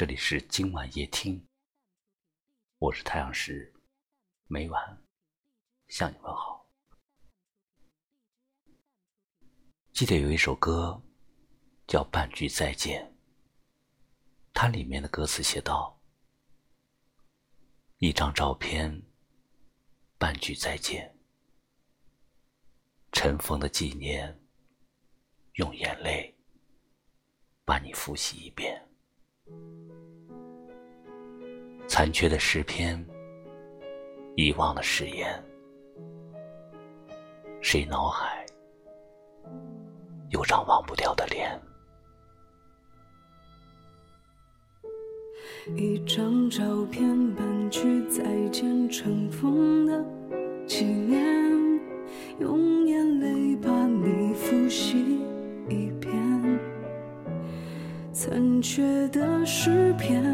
这里是今晚夜听，我是太阳石，每晚向你问好。记得有一首歌叫《半句再见》，它里面的歌词写道：“一张照片，半句再见，尘封的纪念，用眼泪把你复习一遍。”残缺的诗篇，遗忘的誓言，谁脑海有张忘不掉的脸？一张照片，半句再见，尘封的纪念，用眼泪把你复习一遍。残缺的诗篇，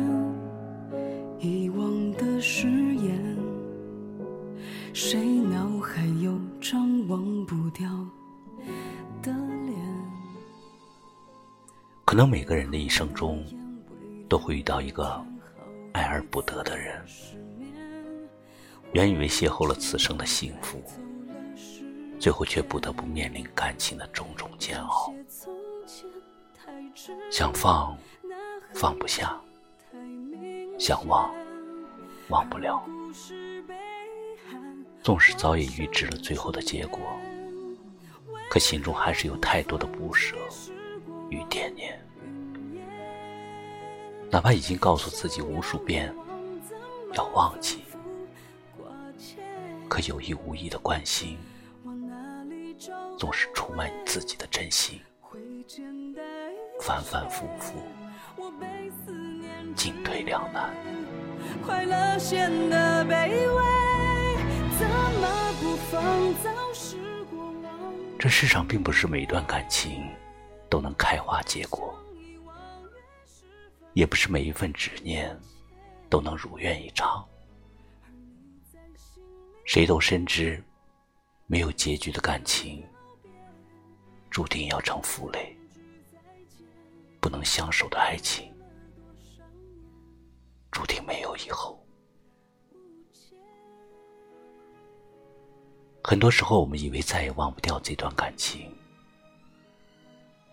可能每个人的一生中，都会遇到一个爱而不得的人，原以为邂逅了此生的幸福，最后却不得不面临感情的种种煎熬。想放，放不下；想忘，忘不了。纵使早已预知了最后的结果，可心中还是有太多的不舍与惦念。哪怕已经告诉自己无数遍要忘记，可有意无意的关心，总是出卖你自己的真心。反反复复，进退两难。快乐显得卑微，怎么不放早时过往？这世上并不是每段感情都能开花结果，也不是每一份执念都能如愿以偿。谁都深知，没有结局的感情，注定要成负累。不能相守的爱情，注定没有以后。很多时候，我们以为再也忘不掉这段感情，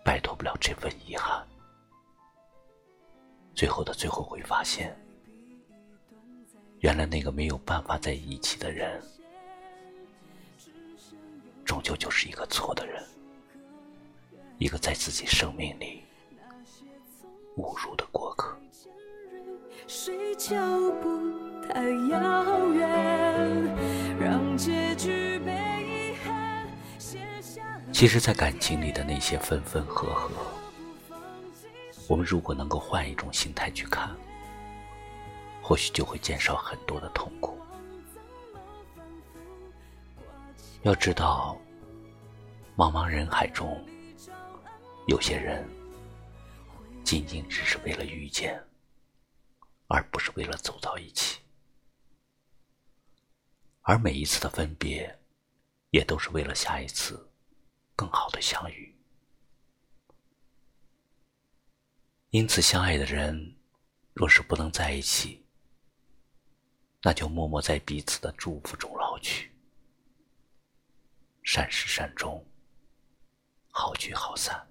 摆脱不了这份遗憾。最后的最后，会发现，原来那个没有办法在一起的人，终究就是一个错的人，一个在自己生命里。误入的过客。其实，在感情里的那些分分合合，我们如果能够换一种心态去看，或许就会减少很多的痛苦。要知道，茫茫人海中，有些人。仅仅只是为了遇见，而不是为了走到一起。而每一次的分别，也都是为了下一次更好的相遇。因此，相爱的人若是不能在一起，那就默默在彼此的祝福中老去。善始善终，好聚好散。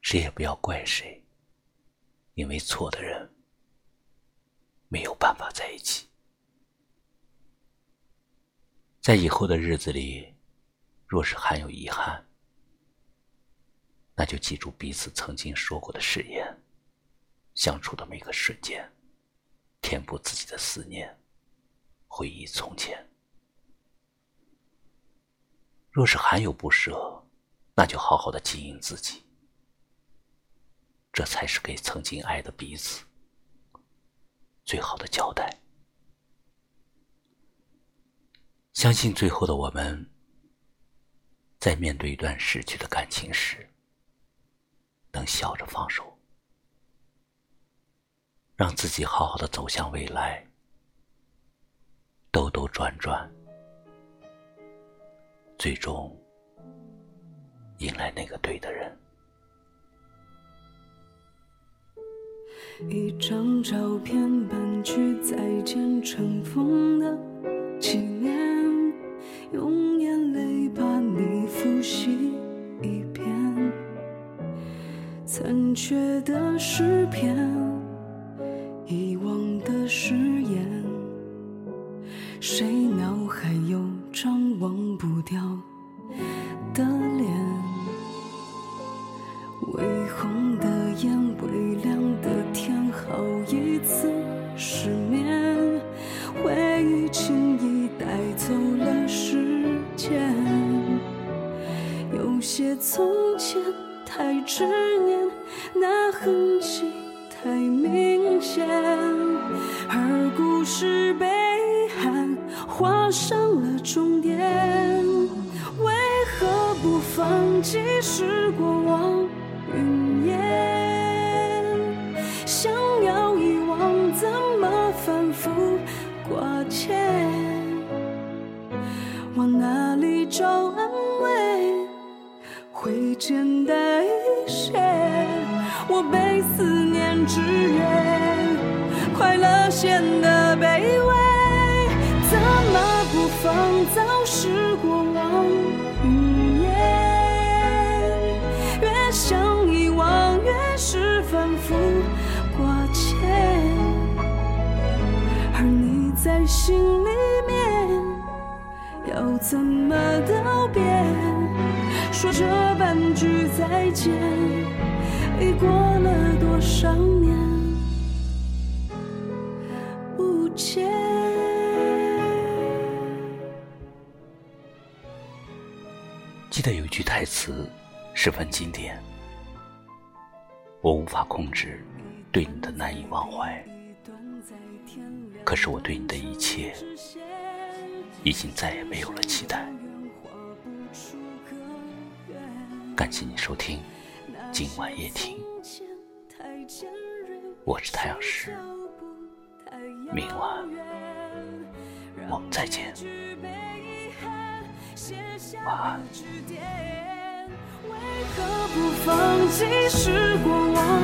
谁也不要怪谁，因为错的人没有办法在一起。在以后的日子里，若是还有遗憾，那就记住彼此曾经说过的誓言，相处的每个瞬间，填补自己的思念，回忆从前。若是还有不舍，那就好好的经营自己。这才是给曾经爱的彼此最好的交代。相信最后的我们，在面对一段逝去的感情时，能笑着放手，让自己好好的走向未来，兜兜转转，最终迎来那个对的人。一张照片，半句再见，尘封的纪念，残缺的诗篇，遗忘的誓言，谁脑海有张忘不掉的脸？微红的眼，微亮的天，好一次失眠，回忆轻易带走了时间，有些从前太执念，那痕迹太明显，而故事被喊画上了终点，为何不放弃是过往？云烟，想要遗忘，怎么反复挂牵？往哪里找安慰？会简。思念之约，快乐显得卑微。怎么不放早是过往云烟？越想遗忘，越。是反复挂牵，而你在心里面要怎么道别？说这半句再见，已过了多少年不见？记得有一句台词十分经典。我无法控制对你的难以忘怀，可是我对你的一切已经再也没有了期待。感谢你收听今晚夜听，我是太阳石，明晚我们再见，晚安。为何不放弃是过往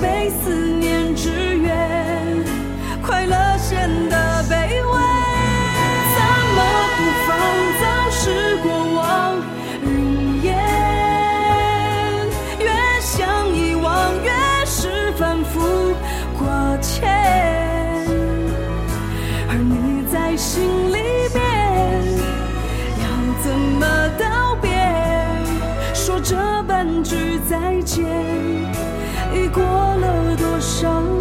被思念制约，快乐显得卑微。怎么不放早是过往云烟。越想遗忘，越是反复挂牵？而你在心里边要怎么道别？说这半句再见，已过伤？